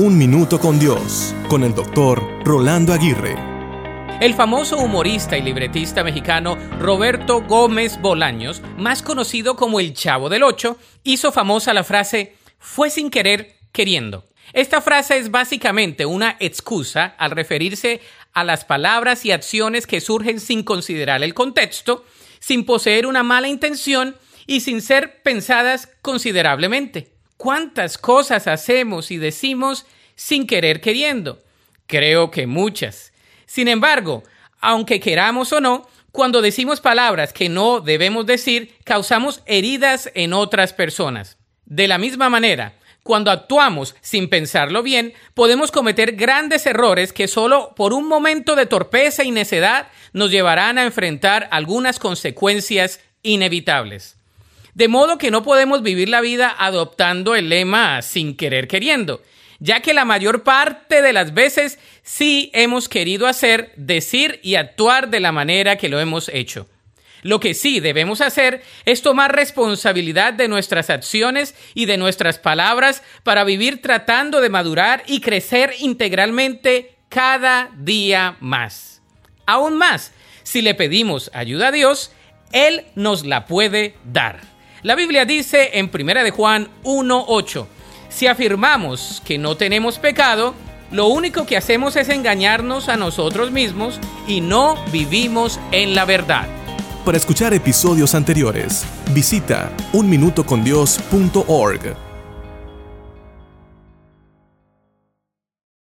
Un Minuto con Dios, con el doctor Rolando Aguirre. El famoso humorista y libretista mexicano Roberto Gómez Bolaños, más conocido como el Chavo del Ocho, hizo famosa la frase fue sin querer queriendo. Esta frase es básicamente una excusa al referirse a las palabras y acciones que surgen sin considerar el contexto, sin poseer una mala intención y sin ser pensadas considerablemente. ¿Cuántas cosas hacemos y decimos sin querer queriendo? Creo que muchas. Sin embargo, aunque queramos o no, cuando decimos palabras que no debemos decir, causamos heridas en otras personas. De la misma manera, cuando actuamos sin pensarlo bien, podemos cometer grandes errores que solo por un momento de torpeza y necedad nos llevarán a enfrentar algunas consecuencias inevitables. De modo que no podemos vivir la vida adoptando el lema sin querer queriendo, ya que la mayor parte de las veces sí hemos querido hacer, decir y actuar de la manera que lo hemos hecho. Lo que sí debemos hacer es tomar responsabilidad de nuestras acciones y de nuestras palabras para vivir tratando de madurar y crecer integralmente cada día más. Aún más, si le pedimos ayuda a Dios, Él nos la puede dar. La Biblia dice en 1 de Juan 1:8, si afirmamos que no tenemos pecado, lo único que hacemos es engañarnos a nosotros mismos y no vivimos en la verdad. Para escuchar episodios anteriores, visita unminutocondios.org.